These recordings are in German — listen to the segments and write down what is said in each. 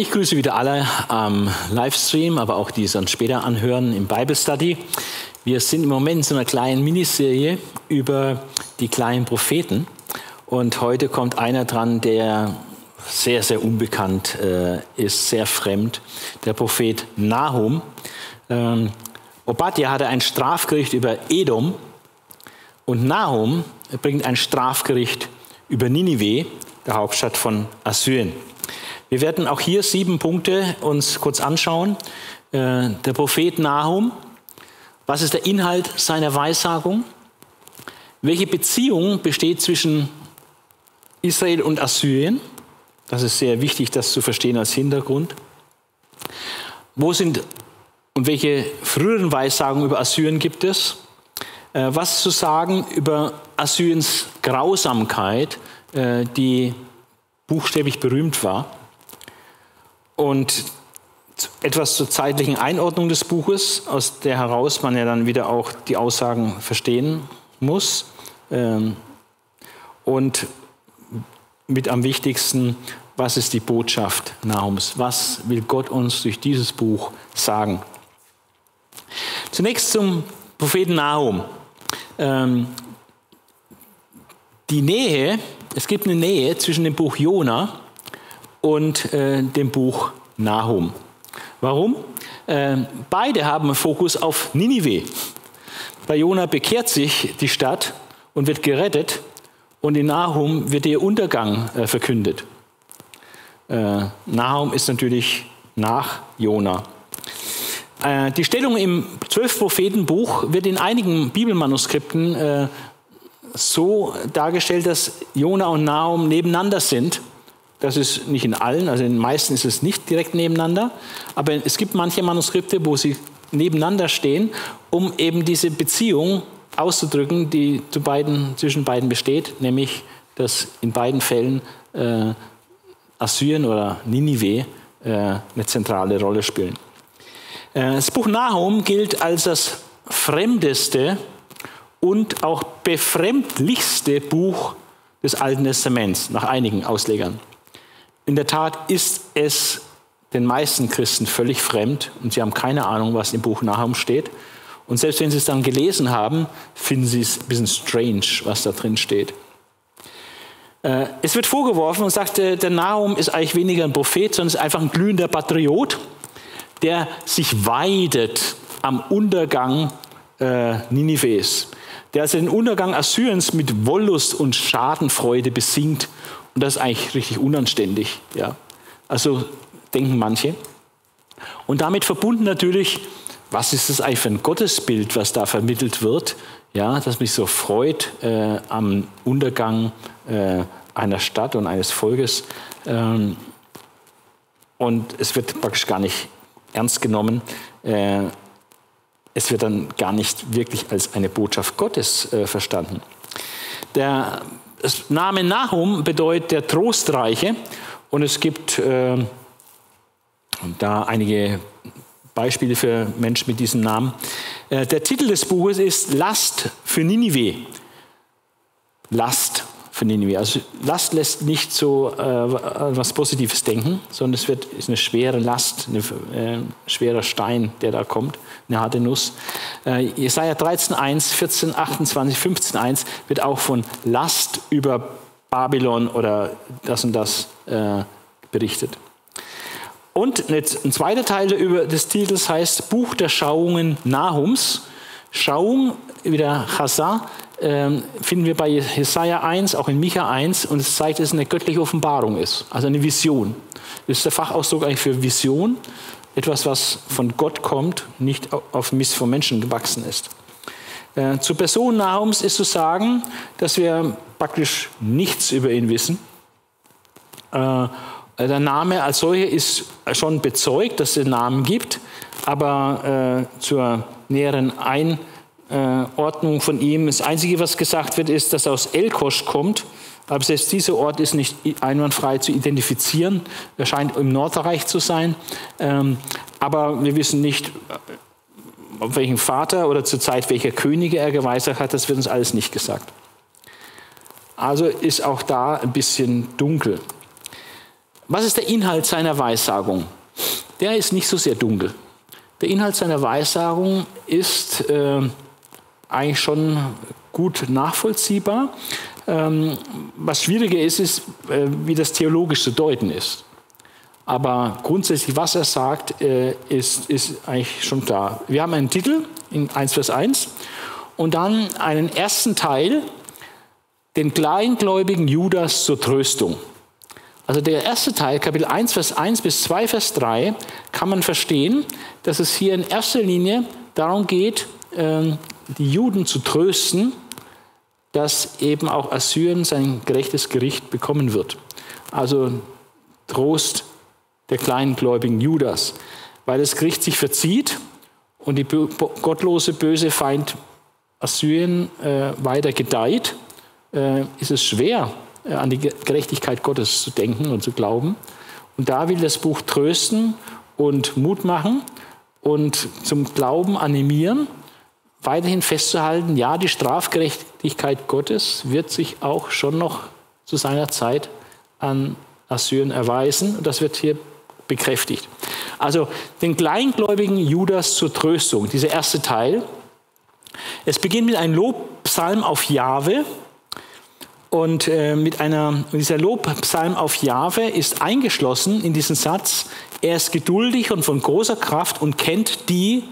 Ich grüße wieder alle am Livestream, aber auch die es dann später anhören im Bible Study. Wir sind im Moment in so einer kleinen Miniserie über die kleinen Propheten. Und heute kommt einer dran, der sehr, sehr unbekannt äh, ist, sehr fremd, der Prophet Nahum. Ähm, Obadja hatte ein Strafgericht über Edom und Nahum bringt ein Strafgericht über Ninive, der Hauptstadt von Assyrien. Wir werden auch hier sieben Punkte uns kurz anschauen. Äh, der Prophet Nahum, was ist der Inhalt seiner Weissagung? Welche Beziehung besteht zwischen Israel und Assyrien? Das ist sehr wichtig, das zu verstehen als Hintergrund. Wo sind und welche früheren Weissagungen über Assyrien gibt es? Äh, was zu sagen über Assyriens Grausamkeit, äh, die buchstäblich berühmt war? Und etwas zur zeitlichen Einordnung des Buches, aus der heraus man ja dann wieder auch die Aussagen verstehen muss. Ähm, und mit am wichtigsten, was ist die Botschaft Nahums? Was will Gott uns durch dieses Buch sagen? Zunächst zum Propheten Nahum. Ähm, die Nähe, es gibt eine Nähe zwischen dem Buch Jona und äh, dem Buch Nahum. Warum? Äh, beide haben einen Fokus auf Ninive. Bei Jona bekehrt sich die Stadt und wird gerettet und in Nahum wird ihr Untergang äh, verkündet. Äh, Nahum ist natürlich nach Jona. Äh, die Stellung im Zwölf-Propheten-Buch wird in einigen Bibelmanuskripten äh, so dargestellt, dass Jona und Nahum nebeneinander sind das ist nicht in allen, also in den meisten ist es nicht direkt nebeneinander, aber es gibt manche Manuskripte, wo sie nebeneinander stehen, um eben diese Beziehung auszudrücken, die zu beiden, zwischen beiden besteht, nämlich dass in beiden Fällen äh, Assyrien oder Ninive äh, eine zentrale Rolle spielen. Äh, das Buch Nahum gilt als das fremdeste und auch befremdlichste Buch des Alten Testaments nach einigen Auslegern. In der Tat ist es den meisten Christen völlig fremd und sie haben keine Ahnung, was im Buch Nahum steht. Und selbst wenn sie es dann gelesen haben, finden sie es ein bisschen strange, was da drin steht. Äh, es wird vorgeworfen und sagt, der Nahum ist eigentlich weniger ein Prophet, sondern ist einfach ein glühender Patriot, der sich weidet am Untergang äh, Ninives, der also den Untergang Assyriens mit Wollust und Schadenfreude besingt und das ist eigentlich richtig unanständig. Ja. Also denken manche. Und damit verbunden natürlich, was ist das eigentlich für ein Gottesbild, was da vermittelt wird, ja, das mich so freut äh, am Untergang äh, einer Stadt und eines Volkes. Ähm, und es wird praktisch gar nicht ernst genommen. Äh, es wird dann gar nicht wirklich als eine Botschaft Gottes äh, verstanden. Der das Name Nahum bedeutet der Trostreiche und es gibt äh, da einige Beispiele für Menschen mit diesem Namen. Äh, der Titel des Buches ist Last für Ninive. Last für Ninive. Also Last lässt nicht so äh, was Positives denken, sondern es wird, ist eine schwere Last, ein äh, schwerer Stein, der da kommt, eine harte Nuss. Äh, Jesaja 13,1, 14, 28, 15,1 wird auch von Last über Babylon oder das und das äh, berichtet. Und ein zweiter Teil des Titels heißt Buch der Schauungen Nahums. Schauung, wieder Chazar, finden wir bei Jesaja 1, auch in Micha 1, und es zeigt, dass es eine göttliche Offenbarung ist, also eine Vision. Das ist der Fachausdruck eigentlich für Vision, etwas, was von Gott kommt, nicht auf Mist von Menschen gewachsen ist. Äh, zur Person Nahums ist zu sagen, dass wir praktisch nichts über ihn wissen. Äh, der Name als solcher ist schon bezeugt, dass es den Namen gibt, aber äh, zur näheren äh, Ordnung von ihm. Das Einzige, was gesagt wird, ist, dass er aus Elkosch kommt. Aber selbst dieser Ort ist nicht einwandfrei zu identifizieren. Er scheint im Nordreich zu sein. Ähm, aber wir wissen nicht, äh, auf welchen Vater oder zur Zeit welcher Könige er geweissagt hat. Das wird uns alles nicht gesagt. Also ist auch da ein bisschen dunkel. Was ist der Inhalt seiner Weissagung? Der ist nicht so sehr dunkel. Der Inhalt seiner Weissagung ist äh, eigentlich schon gut nachvollziehbar. Ähm, was schwieriger ist, ist, äh, wie das theologisch zu deuten ist. Aber grundsätzlich, was er sagt, äh, ist, ist eigentlich schon klar. Wir haben einen Titel in 1 Vers 1 und dann einen ersten Teil, den kleingläubigen Judas zur Tröstung. Also der erste Teil, Kapitel 1, Vers 1 bis 2, Vers 3, kann man verstehen, dass es hier in erster Linie darum geht, ähm, die Juden zu trösten, dass eben auch Assyrien sein gerechtes Gericht bekommen wird. Also Trost der kleingläubigen Judas, weil das Gericht sich verzieht und die gottlose, böse Feind Assyrien äh, weiter gedeiht, äh, ist es schwer, äh, an die Gerechtigkeit Gottes zu denken und zu glauben. Und da will das Buch trösten und Mut machen und zum Glauben animieren, weiterhin festzuhalten, ja, die Strafgerechtigkeit Gottes wird sich auch schon noch zu seiner Zeit an Assyrien erweisen. Und das wird hier bekräftigt. Also den kleingläubigen Judas zur Tröstung, dieser erste Teil. Es beginnt mit einem Lobpsalm auf Jahwe, und äh, mit einer, dieser Lobpsalm auf Jahwe ist eingeschlossen in diesen Satz, er ist geduldig und von großer Kraft und kennt die,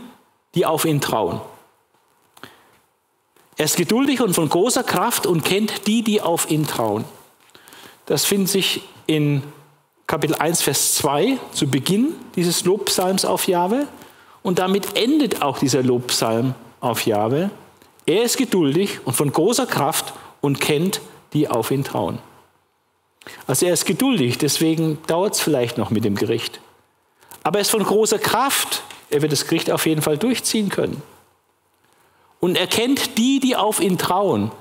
die auf ihn trauen. Er ist geduldig und von großer Kraft und kennt die, die auf ihn trauen. Das findet sich in Kapitel 1, Vers 2 zu Beginn dieses Lobpsalms auf Jahwe. Und damit endet auch dieser Lobpsalm auf Jahwe. Er ist geduldig und von großer Kraft und kennt die, die auf ihn trauen. Also er ist geduldig, deswegen dauert es vielleicht noch mit dem Gericht. Aber er ist von großer Kraft. Er wird das Gericht auf jeden Fall durchziehen können. Und er kennt die, die auf ihn trauen.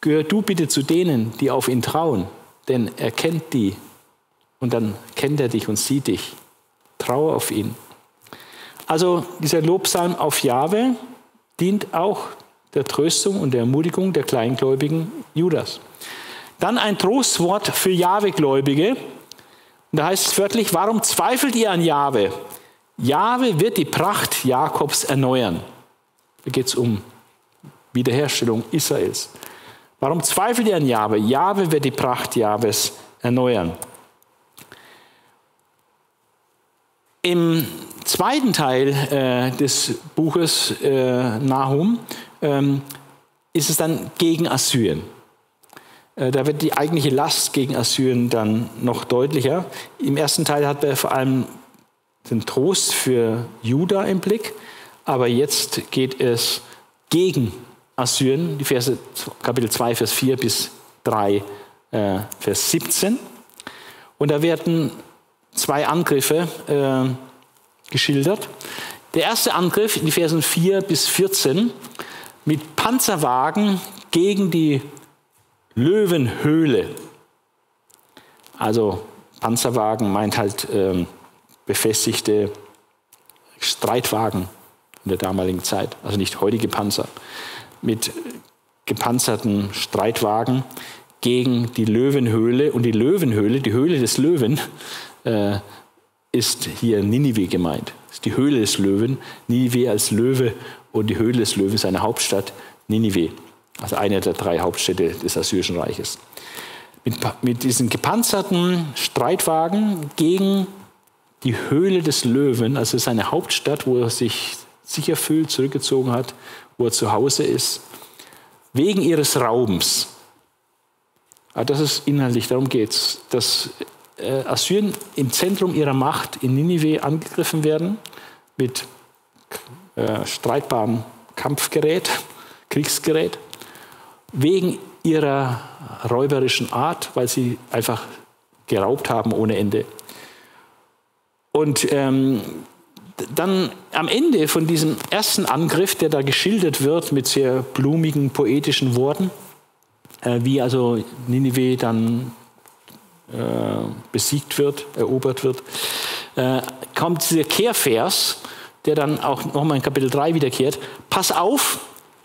Gehör du bitte zu denen, die auf ihn trauen, denn er kennt die. Und dann kennt er dich und sieht dich. Traue auf ihn. Also dieser Lobpsalm auf Jahwe dient auch der Tröstung und der Ermutigung der kleingläubigen Judas. Dann ein Trostwort für Jahwe-Gläubige. Und da heißt es wörtlich, warum zweifelt ihr an Jahwe? Jahwe wird die Pracht Jakobs erneuern. Da geht es um Wiederherstellung Israels. Warum zweifelt ihr an Jahwe? Jahwe wird die Pracht Jahwes erneuern. Im zweiten Teil äh, des Buches äh, Nahum ähm, ist es dann gegen Assyrien. Äh, da wird die eigentliche Last gegen Assyrien dann noch deutlicher. Im ersten Teil hat er vor allem den Trost für Juda im Blick, aber jetzt geht es gegen Assyrien, die Verse Kapitel 2, Vers 4 bis 3, äh, Vers 17. Und da werden zwei Angriffe äh, geschildert. Der erste Angriff in die Versen 4 bis 14 mit Panzerwagen gegen die Löwenhöhle. Also Panzerwagen meint halt ähm, befestigte Streitwagen in der damaligen Zeit, also nicht heutige Panzer, mit gepanzerten Streitwagen gegen die Löwenhöhle. Und die Löwenhöhle, die Höhle des Löwen, äh, ist hier Ninive gemeint. Das ist die Höhle des Löwen. Ninive als Löwe und die Höhle des Löwen, seine Hauptstadt Ninive also eine der drei Hauptstädte des Assyrischen Reiches. Mit, mit diesen gepanzerten Streitwagen gegen die Höhle des Löwen, also seine Hauptstadt, wo er sich sicher fühlt, zurückgezogen hat, wo er zu Hause ist, wegen ihres Raubens. Aber das ist inhaltlich, darum geht es, dass äh, Assyrien im Zentrum ihrer Macht in Ninive angegriffen werden mit äh, streitbarem Kampfgerät, Kriegsgerät wegen ihrer räuberischen Art, weil sie einfach geraubt haben ohne Ende. Und ähm, dann am Ende von diesem ersten Angriff, der da geschildert wird mit sehr blumigen, poetischen Worten, äh, wie also Ninive dann äh, besiegt wird, erobert wird, äh, kommt dieser Kehrvers, der dann auch nochmal in Kapitel 3 wiederkehrt. Pass auf,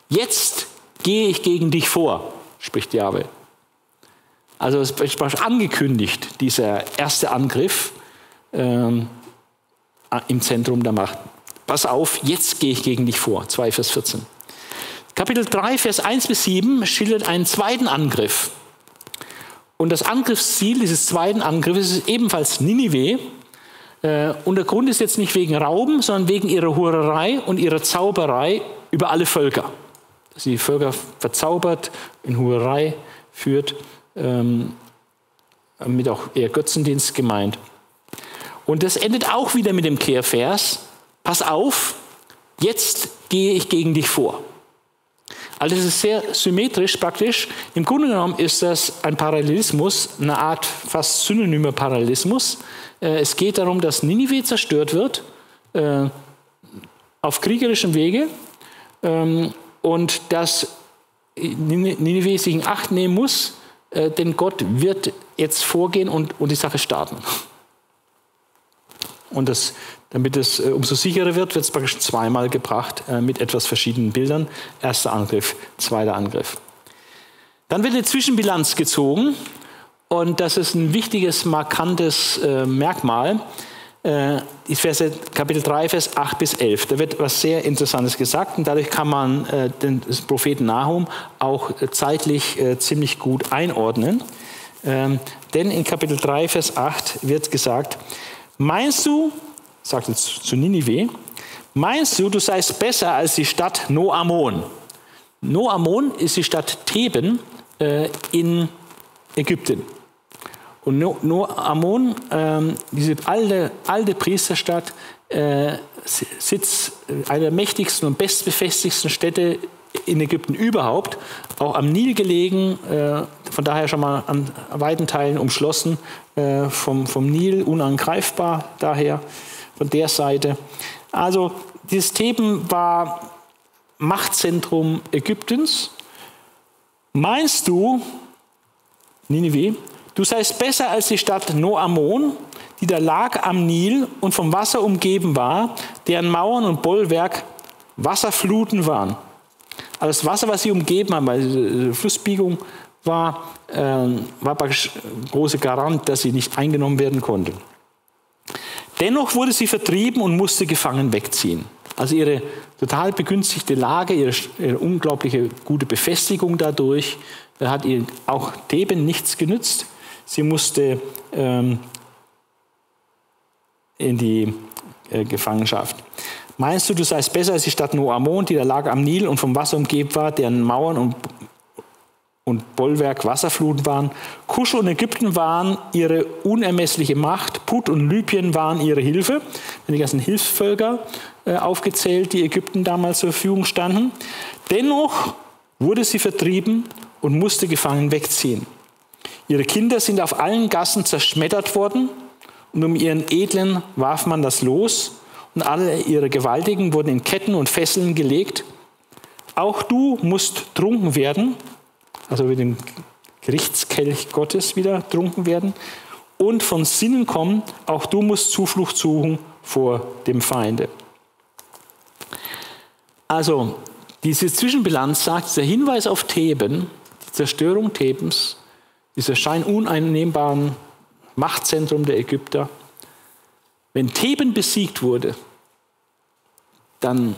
jetzt gehe ich gegen dich vor, spricht Jahwe. Also es war angekündigt, dieser erste Angriff ähm, im Zentrum der Macht. Pass auf, jetzt gehe ich gegen dich vor. 2 Vers 14. Kapitel 3, Vers 1 bis 7 schildert einen zweiten Angriff. Und das Angriffsziel dieses zweiten Angriffes ist ebenfalls Ninive. Äh, und der Grund ist jetzt nicht wegen Rauben, sondern wegen ihrer Hurerei und ihrer Zauberei über alle Völker. Dass sie die Völker verzaubert, in Hurerei führt, ähm, mit auch eher Götzendienst gemeint. Und das endet auch wieder mit dem Kehrvers. Pass auf, jetzt gehe ich gegen dich vor. Also das ist sehr symmetrisch praktisch. Im Grunde genommen ist das ein Parallelismus, eine Art fast synonymer Parallelismus. Äh, es geht darum, dass Ninive zerstört wird äh, auf kriegerischem Wege ähm, und dass Ninive sich in Acht nehmen muss, äh, denn Gott wird jetzt vorgehen und, und die Sache starten. Und das, damit es äh, umso sicherer wird, wird es praktisch zweimal gebracht äh, mit etwas verschiedenen Bildern. Erster Angriff, zweiter Angriff. Dann wird eine Zwischenbilanz gezogen und das ist ein wichtiges, markantes äh, Merkmal. Äh, Verse, Kapitel 3, Vers 8 bis 11. Da wird was sehr Interessantes gesagt und dadurch kann man äh, den Propheten Nahum auch äh, zeitlich äh, ziemlich gut einordnen. Ähm, denn in Kapitel 3, Vers 8 wird gesagt, Meinst du, sagt jetzt zu Ninive, meinst du, du seist besser als die Stadt Noamon? Noamon ist die Stadt Theben äh, in Ägypten. Und no, Noamon, ähm, diese alte, alte Priesterstadt, äh, Sitz äh, einer der mächtigsten und bestbefestigsten Städte in Ägypten überhaupt, auch am Nil gelegen, äh, von daher schon mal an weiten Teilen umschlossen äh, vom, vom Nil, unangreifbar daher von der Seite. Also dieses Theben war Machtzentrum Ägyptens. Meinst du, Ninive, du seist besser als die Stadt Noamon, die da lag am Nil und vom Wasser umgeben war, deren Mauern und Bollwerk Wasserfluten waren. Also das Wasser, was sie umgeben haben, die Flussbiegung war, äh, war praktisch große Garant, dass sie nicht eingenommen werden konnte. Dennoch wurde sie vertrieben und musste gefangen wegziehen. Also ihre total begünstigte Lage, ihre, ihre unglaubliche gute Befestigung dadurch, hat ihr auch Theben nichts genützt. Sie musste ähm, in die äh, Gefangenschaft. Meinst du, du seist besser als die Stadt Noamon, die da lag am Nil und vom Wasser umgeben war, deren Mauern und, und Bollwerk Wasserfluten waren? Kusch und Ägypten waren ihre unermessliche Macht, Put und Libyen waren ihre Hilfe. Die ganzen Hilfsvölker äh, aufgezählt, die Ägypten damals zur Verfügung standen. Dennoch wurde sie vertrieben und musste gefangen wegziehen. Ihre Kinder sind auf allen Gassen zerschmettert worden und um ihren Edlen warf man das Los und alle ihre Gewaltigen wurden in Ketten und Fesseln gelegt. Auch du musst trunken werden, also mit dem Gerichtskelch Gottes wieder trunken werden und von Sinnen kommen, auch du musst Zuflucht suchen vor dem Feinde. Also diese Zwischenbilanz sagt, dieser Hinweis auf Theben, die Zerstörung Thebens, dieser scheinuneinnehmbaren Machtzentrum der Ägypter, wenn Theben besiegt wurde, dann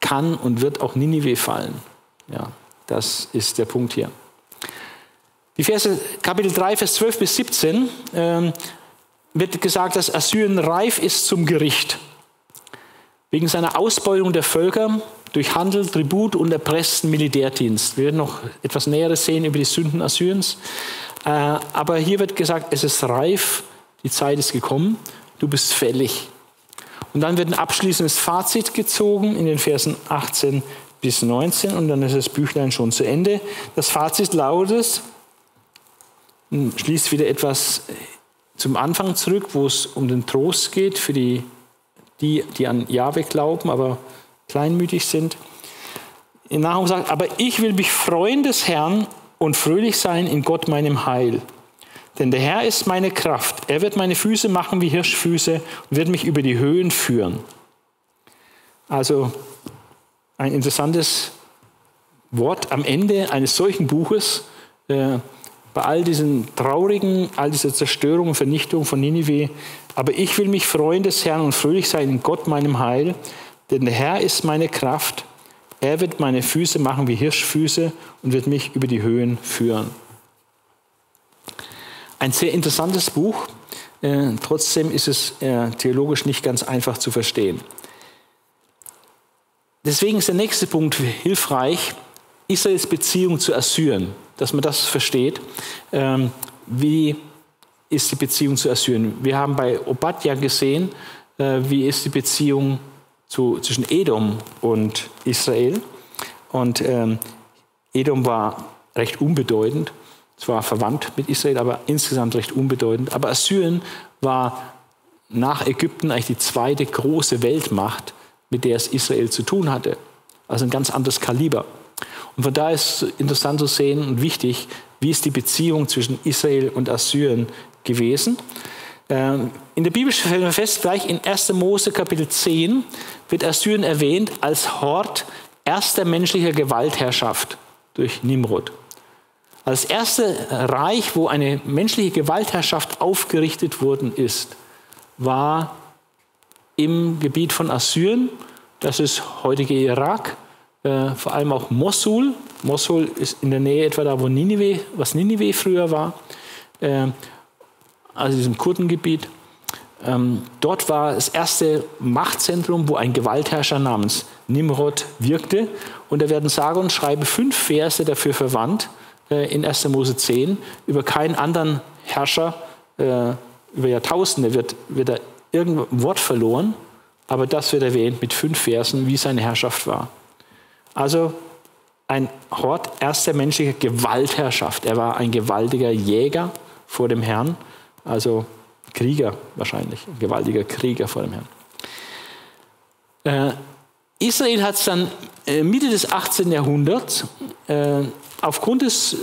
kann und wird auch Ninive fallen. Ja, das ist der Punkt hier. Die Verse, Kapitel 3, Vers 12 bis 17 äh, wird gesagt, dass Assyrien reif ist zum Gericht. Wegen seiner Ausbeutung der Völker durch Handel, Tribut und erpressten Militärdienst. Wir werden noch etwas Näheres sehen über die Sünden Assyriens. Äh, aber hier wird gesagt, es ist reif, die Zeit ist gekommen du bist fällig. Und dann wird ein abschließendes Fazit gezogen in den Versen 18 bis 19 und dann ist das Büchlein schon zu Ende. Das Fazit lautet, schließt wieder etwas zum Anfang zurück, wo es um den Trost geht für die, die, die an Jahwe glauben, aber kleinmütig sind. In Nahum sagt, aber ich will mich freuen des Herrn und fröhlich sein in Gott meinem Heil. Denn der Herr ist meine Kraft. Er wird meine Füße machen wie Hirschfüße und wird mich über die Höhen führen. Also ein interessantes Wort am Ende eines solchen Buches, äh, bei all diesen traurigen, all dieser Zerstörung und Vernichtung von Ninive. Aber ich will mich freuen des Herrn und fröhlich sein in Gott, meinem Heil, denn der Herr ist meine Kraft. Er wird meine Füße machen wie Hirschfüße und wird mich über die Höhen führen. Ein sehr interessantes Buch. Äh, trotzdem ist es äh, theologisch nicht ganz einfach zu verstehen. Deswegen ist der nächste Punkt hilfreich, Israels Beziehung zu Assyrien, dass man das versteht. Ähm, wie ist die Beziehung zu Assyrien? Wir haben bei Obadja gesehen, äh, wie ist die Beziehung zu, zwischen Edom und Israel. Und ähm, Edom war recht unbedeutend, zwar verwandt mit Israel, aber insgesamt recht unbedeutend. Aber Assyrien war nach Ägypten eigentlich die zweite große Weltmacht, mit der es Israel zu tun hatte. Also ein ganz anderes Kaliber. Und von daher ist es interessant zu sehen und wichtig, wie ist die Beziehung zwischen Israel und Assyrien gewesen. Ähm, in der Bibel stellen wir fest, gleich in 1. Mose Kapitel 10 wird Assyrien erwähnt als Hort erster menschlicher Gewaltherrschaft durch Nimrod. Als erste Reich, wo eine menschliche Gewaltherrschaft aufgerichtet worden ist, war im Gebiet von Assyrien, das ist heutige Irak, äh, vor allem auch Mosul. Mosul ist in der Nähe etwa da, wo Ninive, was Ninive früher war, äh, also diesem Kurdengebiet. Ähm, dort war das erste Machtzentrum, wo ein Gewaltherrscher namens Nimrod wirkte. Und da werden sage und schreibe fünf Verse dafür verwandt äh, in 1. Mose 10. Über keinen anderen Herrscher äh, über Jahrtausende wird, wird da irgendein Wort verloren, aber das wird erwähnt mit fünf Versen, wie seine Herrschaft war. Also ein Hort erster menschlicher Gewaltherrschaft. Er war ein gewaltiger Jäger vor dem Herrn, also Krieger wahrscheinlich, ein gewaltiger Krieger vor dem Herrn. Äh, Israel hat es dann äh, Mitte des 18. Jahrhunderts äh, aufgrund des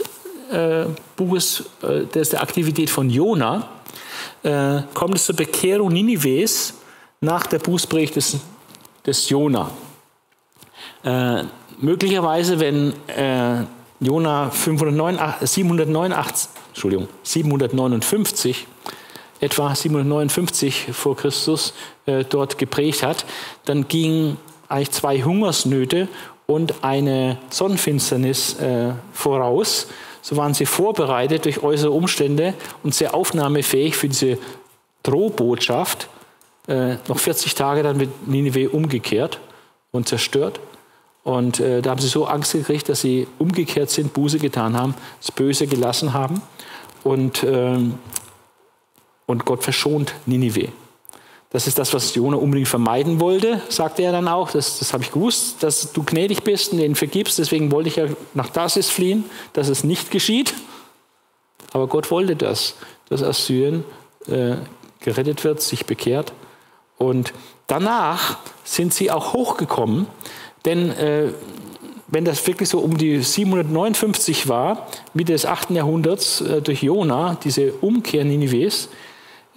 äh, Buches, äh, der Aktivität von Jona, äh, kommt es zur Bekehrung Ninives nach der Bußpredigt des, des Jona. Äh, möglicherweise, wenn äh, Jona 589, 789, Entschuldigung, 759, etwa 759 vor Christus äh, dort geprägt hat, dann gingen eigentlich zwei Hungersnöte und eine Sonnenfinsternis äh, voraus. So waren sie vorbereitet durch äußere Umstände und sehr aufnahmefähig für diese Drohbotschaft. Äh, noch 40 Tage dann wird Ninive umgekehrt und zerstört. Und äh, da haben sie so Angst gekriegt, dass sie umgekehrt sind, Buße getan haben, das Böse gelassen haben. Und, ähm, und Gott verschont Ninive. Das ist das, was Jona unbedingt vermeiden wollte, sagte er dann auch. Das, das habe ich gewusst, dass du gnädig bist und denen vergibst. Deswegen wollte ich ja nach Tarsis fliehen, dass es nicht geschieht. Aber Gott wollte das, dass Assyrien äh, gerettet wird, sich bekehrt. Und danach sind sie auch hochgekommen denn äh, wenn das wirklich so um die 759 war, Mitte des 8. Jahrhunderts äh, durch Jona, diese Umkehr Ninives,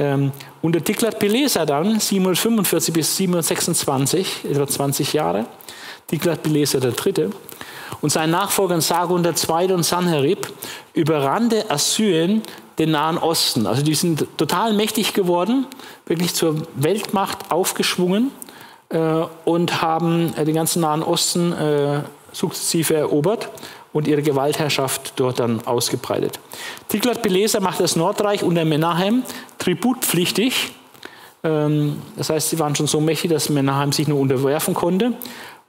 ähm, unter Tiglat-Pileser dann, 745 bis 726, etwa 20 Jahre, Tiglat-Pileser der Dritte, und sein Nachfolger Sargon Zweite und Sanherib überrannte Assyrien den Nahen Osten. Also die sind total mächtig geworden, wirklich zur Weltmacht aufgeschwungen äh, und haben äh, den ganzen Nahen Osten äh, sukzessive erobert und ihre Gewaltherrschaft dort dann ausgebreitet. Tiglat-Pileser macht das Nordreich unter Menahem tributpflichtig. Ähm, das heißt, sie waren schon so mächtig, dass Menahem sich nur unterwerfen konnte.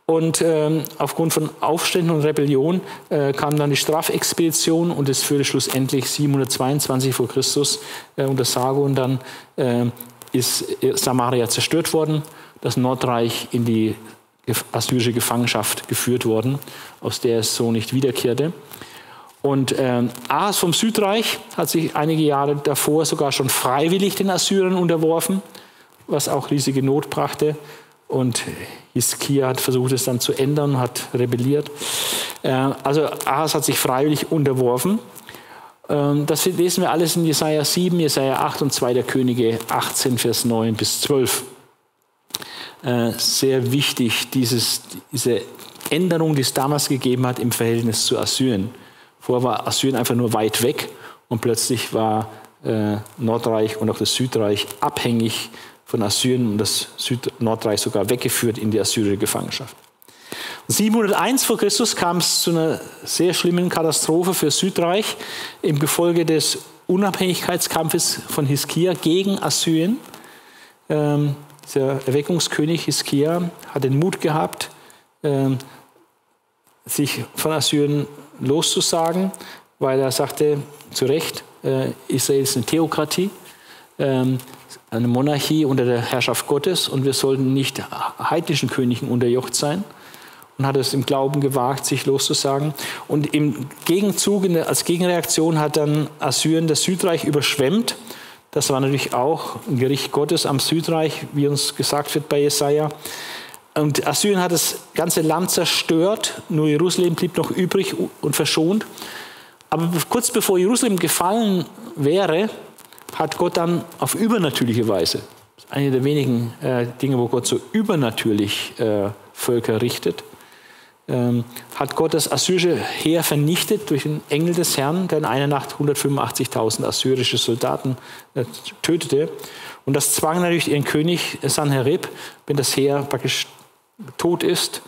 Und ähm, aufgrund von Aufständen und Rebellion äh, kam dann die Strafexpedition und es führte schlussendlich 722 vor Christus äh, unter Sargon dann äh, ist Samaria zerstört worden das Nordreich in die assyrische Gefangenschaft geführt worden, aus der es so nicht wiederkehrte. Und äh, Ahas vom Südreich hat sich einige Jahre davor sogar schon freiwillig den Assyrern unterworfen, was auch riesige Not brachte. Und Hiskia hat versucht, es dann zu ändern, hat rebelliert. Äh, also Ahas hat sich freiwillig unterworfen. Ähm, das lesen wir alles in Jesaja 7, Jesaja 8 und 2 der Könige 18, Vers 9 bis 12. Äh, sehr wichtig, dieses, diese Änderung, die es damals gegeben hat im Verhältnis zu Assyrien. Vorher war Assyrien einfach nur weit weg und plötzlich war äh, Nordreich und auch das Südreich abhängig von Assyrien und das Süd-Nordreich sogar weggeführt in die assyrische Gefangenschaft. 701 vor Christus kam es zu einer sehr schlimmen Katastrophe für Südreich im Gefolge des Unabhängigkeitskampfes von Hiskia gegen Assyrien. Ähm, der Erweckungskönig Hiskia hat den Mut gehabt, ähm, sich von Assyrien loszusagen, weil er sagte, zu Recht, äh, Israel ist eine Theokratie, ähm, eine Monarchie unter der Herrschaft Gottes und wir sollten nicht heidnischen Königen unterjocht sein und hat es im Glauben gewagt, sich loszusagen. Und im Gegenzug, als Gegenreaktion hat dann Assyrien das Südreich überschwemmt. Das war natürlich auch ein Gericht Gottes am Südreich, wie uns gesagt wird bei Jesaja. Und Assyrien hat das ganze Land zerstört, nur Jerusalem blieb noch übrig und verschont. Aber kurz bevor Jerusalem gefallen wäre, hat Gott dann auf übernatürliche Weise, das ist eine der wenigen äh, Dinge, wo Gott so übernatürlich äh, Völker richtet, ähm, hat Gott das assyrische Heer vernichtet durch den Engel des Herrn, der in einer Nacht 185.000 assyrische Soldaten äh, tötete. Und das zwang natürlich ihren König Sanherib, wenn das Heer praktisch tot ist,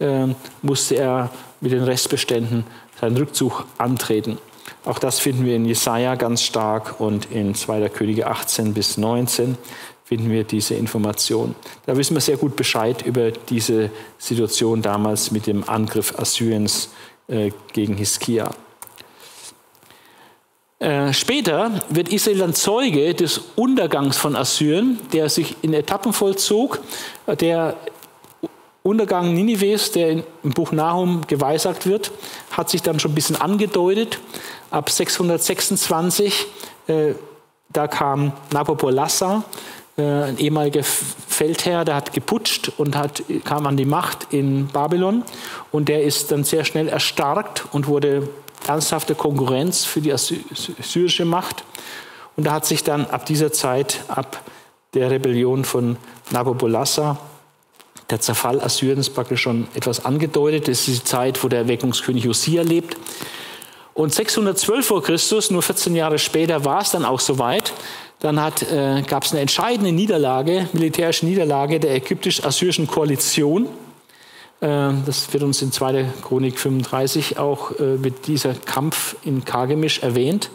äh, musste er mit den Restbeständen seinen Rückzug antreten. Auch das finden wir in Jesaja ganz stark und in 2. Könige 18 bis 19 finden wir diese Information. Da wissen wir sehr gut Bescheid über diese Situation damals mit dem Angriff Assyriens äh, gegen Hiskia. Äh, später wird Israel dann Zeuge des Untergangs von Assyrien, der sich in Etappen vollzog. Der Untergang Ninives, der im Buch Nahum geweissagt wird, hat sich dann schon ein bisschen angedeutet. Ab 626, äh, da kam Nabopolassar, äh, ein ehemaliger Feldherr, der hat geputscht und hat, kam an die Macht in Babylon und der ist dann sehr schnell erstarkt und wurde ernsthafte Konkurrenz für die assyrische Macht. Und da hat sich dann ab dieser Zeit, ab der Rebellion von Nabopolassar, der Zerfall Assyriens praktisch schon etwas angedeutet. Das ist die Zeit, wo der Erweckungskönig Josia lebt. Und 612 vor Christus, nur 14 Jahre später, war es dann auch soweit. Dann äh, gab es eine entscheidende Niederlage, militärische Niederlage der ägyptisch-assyrischen Koalition. Äh, das wird uns in 2. Chronik 35 auch äh, mit dieser Kampf in Kargemisch erwähnt.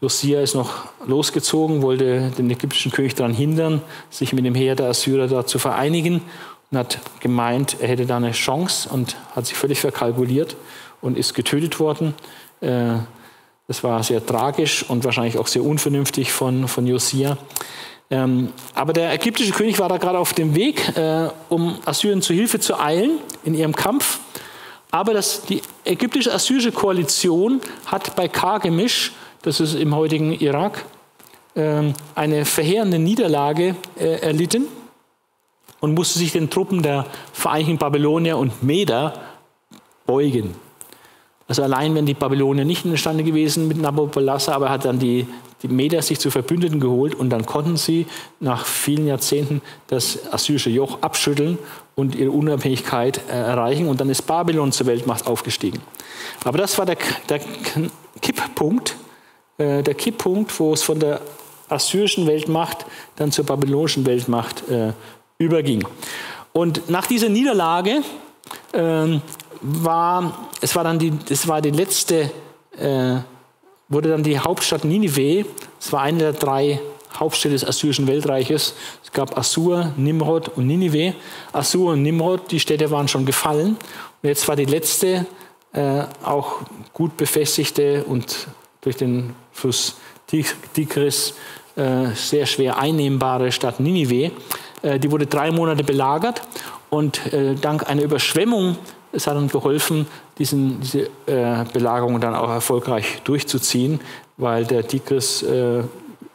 Josia ist noch losgezogen, wollte den ägyptischen König daran hindern, sich mit dem Heer der Assyrer da zu vereinigen und hat gemeint, er hätte da eine Chance und hat sich völlig verkalkuliert und ist getötet worden. Äh, das war sehr tragisch und wahrscheinlich auch sehr unvernünftig von, von Josia. Ähm, aber der ägyptische König war da gerade auf dem Weg, äh, um Assyrien zu Hilfe zu eilen in ihrem Kampf. Aber das, die ägyptisch-assyrische Koalition hat bei Kargemisch, das ist im heutigen Irak, äh, eine verheerende Niederlage äh, erlitten und musste sich den Truppen der Vereinigten Babylonier und Meder beugen. Also allein wenn die Babylonier nicht imstande gewesen mit Nabopolassar, aber er hat dann die, die Meder sich zu Verbündeten geholt und dann konnten sie nach vielen Jahrzehnten das assyrische Joch abschütteln und ihre Unabhängigkeit äh, erreichen und dann ist Babylon zur Weltmacht aufgestiegen. Aber das war der, der Kipppunkt, äh, der Kipppunkt, wo es von der assyrischen Weltmacht dann zur babylonischen Weltmacht äh, überging. Und nach dieser Niederlage ähm, war, es war dann die, es war die letzte, äh, wurde dann die Hauptstadt Ninive, es war eine der drei Hauptstädte des assyrischen Weltreiches. Es gab Assur, Nimrod und Ninive. Assur und Nimrod, die Städte waren schon gefallen. Und jetzt war die letzte, äh, auch gut befestigte und durch den Fluss Tigris äh, sehr schwer einnehmbare Stadt Ninive. Äh, die wurde drei Monate belagert und äh, dank einer Überschwemmung es hat uns geholfen, diesen, diese äh, Belagerung dann auch erfolgreich durchzuziehen, weil der Tigris äh,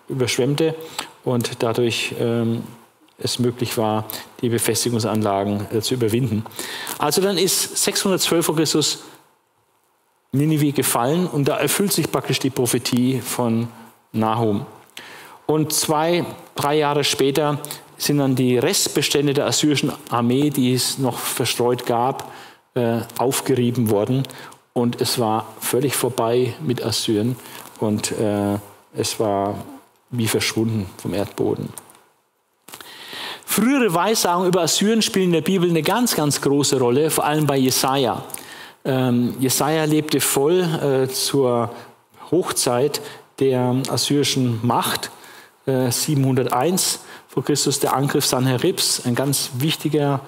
überschwemmte und dadurch ähm, es möglich war, die Befestigungsanlagen äh, zu überwinden. Also dann ist 612 vor Christus Ninive gefallen und da erfüllt sich praktisch die Prophetie von Nahum. Und zwei, drei Jahre später sind dann die Restbestände der assyrischen Armee, die es noch verstreut gab, äh, aufgerieben worden und es war völlig vorbei mit Assyrien und äh, es war wie verschwunden vom Erdboden. Frühere Weissagungen über Assyrien spielen in der Bibel eine ganz, ganz große Rolle, vor allem bei Jesaja. Ähm, Jesaja lebte voll äh, zur Hochzeit der assyrischen Macht, äh, 701 vor Christus, der Angriff Sanheribs, ein ganz wichtiger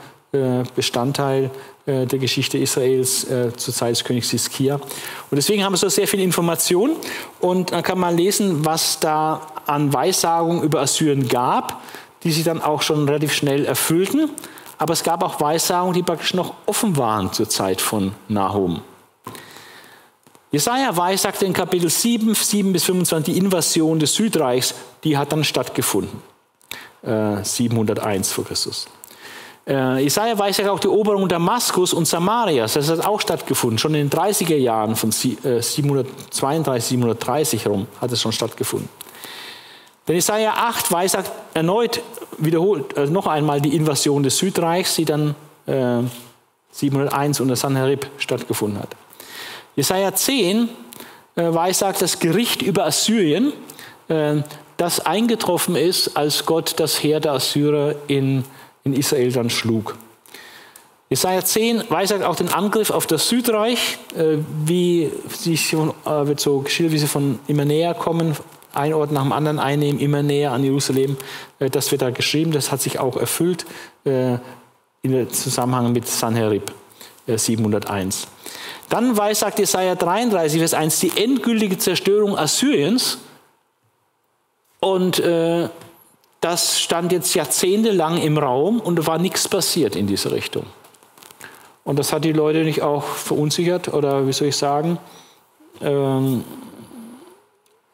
Bestandteil äh, der Geschichte Israels äh, zur Zeit des Königs Hiskia. Und deswegen haben wir so sehr viel Information und dann kann man lesen, was da an Weissagungen über Assyrien gab, die sich dann auch schon relativ schnell erfüllten. Aber es gab auch Weissagungen, die praktisch noch offen waren zur Zeit von Nahum. Jesaja weissagte in Kapitel 7, 7 bis 25 die Invasion des Südreichs, die hat dann stattgefunden. Äh, 701 vor Christus. Äh, Jesaja weiß ja auch die Eroberung Damaskus und Samarias. Das hat auch stattgefunden. Schon in den 30er Jahren von 732, 730 rum hat es schon stattgefunden. Denn Jesaja 8 weissagt erneut, wiederholt also noch einmal die Invasion des Südreichs, die dann äh, 701 unter Sanherib stattgefunden hat. Jesaja 10 äh, weissagt das Gericht über Assyrien, äh, das eingetroffen ist, als Gott das Heer der Assyrer in in Israel dann schlug. Jesaja 10 weisert auch den Angriff auf das Südreich, äh, wie sie schon, äh, wird so geschildert, wie sie von immer näher kommen, ein Ort nach dem anderen einnehmen, immer näher an Jerusalem. Äh, das wird da geschrieben, das hat sich auch erfüllt in Zusammenhang mit Sanherib 701. Dann weissagt Jesaja 33, Vers 1, die endgültige Zerstörung Assyriens. Und äh, das stand jetzt jahrzehntelang im Raum und da war nichts passiert in diese Richtung. Und das hat die Leute nicht auch verunsichert oder wie soll ich sagen, ähm,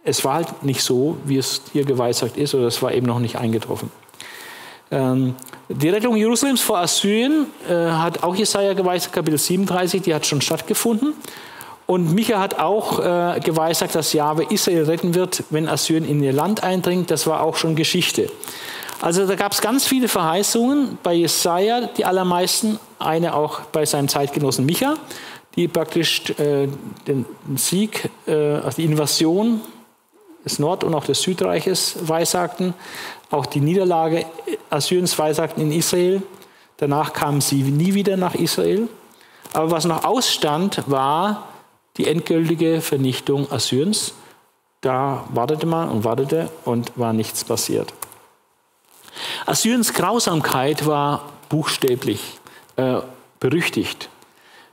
es war halt nicht so, wie es hier geweissagt ist oder es war eben noch nicht eingetroffen. Ähm, die Rettung Jerusalems vor Assyrien äh, hat auch Jesaja geweissagt, Kapitel 37, die hat schon stattgefunden. Und Micha hat auch äh, geweissagt, dass Jahwe Israel retten wird, wenn Assyrien in ihr Land eindringt. Das war auch schon Geschichte. Also da gab es ganz viele Verheißungen bei Jesaja, die allermeisten, eine auch bei seinem Zeitgenossen Micha, die praktisch äh, den Sieg, äh, also die Invasion des Nord- und auch des Südreiches weissagten, auch die Niederlage Assyriens weissagten in Israel. Danach kamen sie nie wieder nach Israel. Aber was noch ausstand, war die endgültige Vernichtung Assyriens. Da wartete man und wartete und war nichts passiert. Assyriens Grausamkeit war buchstäblich äh, berüchtigt.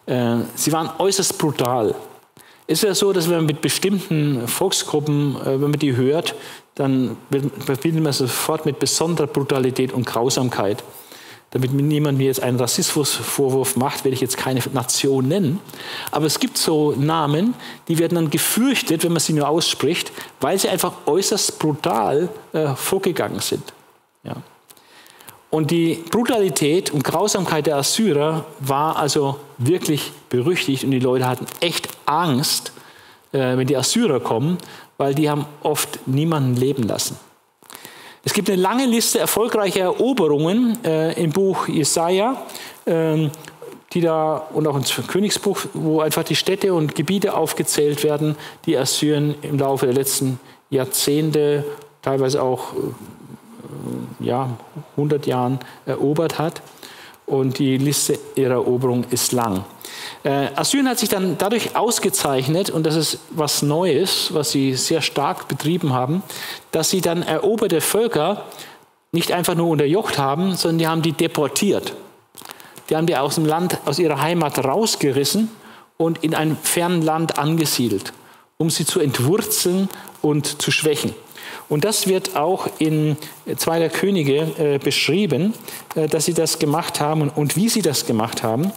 Äh, sie waren äußerst brutal. Es ist ja so, dass wenn man mit bestimmten Volksgruppen, äh, wenn man die hört, dann verbindet man sofort mit besonderer Brutalität und Grausamkeit. Damit niemand mir jetzt einen Rassismusvorwurf macht, werde ich jetzt keine Nation nennen. Aber es gibt so Namen, die werden dann gefürchtet, wenn man sie nur ausspricht, weil sie einfach äußerst brutal äh, vorgegangen sind. Ja. Und die Brutalität und Grausamkeit der Assyrer war also wirklich berüchtigt und die Leute hatten echt Angst, äh, wenn die Assyrer kommen, weil die haben oft niemanden leben lassen. Es gibt eine lange Liste erfolgreicher Eroberungen äh, im Buch Jesaja, äh, die da und auch im Königsbuch, wo einfach die Städte und Gebiete aufgezählt werden, die Assyrien im Laufe der letzten Jahrzehnte, teilweise auch äh, ja, 100 Jahren erobert hat. Und die Liste ihrer Eroberung ist lang. Äh, Assyrien hat sich dann dadurch ausgezeichnet, und das ist was Neues, was sie sehr stark betrieben haben, dass sie dann eroberte Völker nicht einfach nur unterjocht haben, sondern die haben die deportiert. Die haben die aus dem Land, aus ihrer Heimat rausgerissen und in ein fernen Land angesiedelt, um sie zu entwurzeln und zu schwächen. Und das wird auch in Zwei Könige äh, beschrieben, äh, dass sie das gemacht haben und, und wie sie das gemacht haben.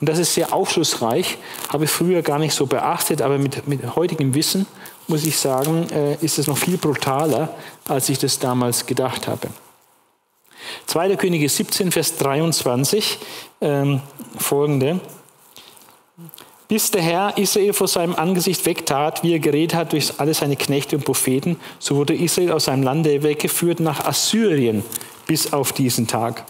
Und das ist sehr aufschlussreich, habe ich früher gar nicht so beachtet, aber mit, mit heutigem Wissen muss ich sagen, äh, ist es noch viel brutaler, als ich das damals gedacht habe. 2. Könige 17, Vers 23, ähm, folgende. Bis der Herr Israel vor seinem Angesicht wegtat, wie er geredet hat durch alle seine Knechte und Propheten, so wurde Israel aus seinem Lande weggeführt nach Assyrien bis auf diesen Tag.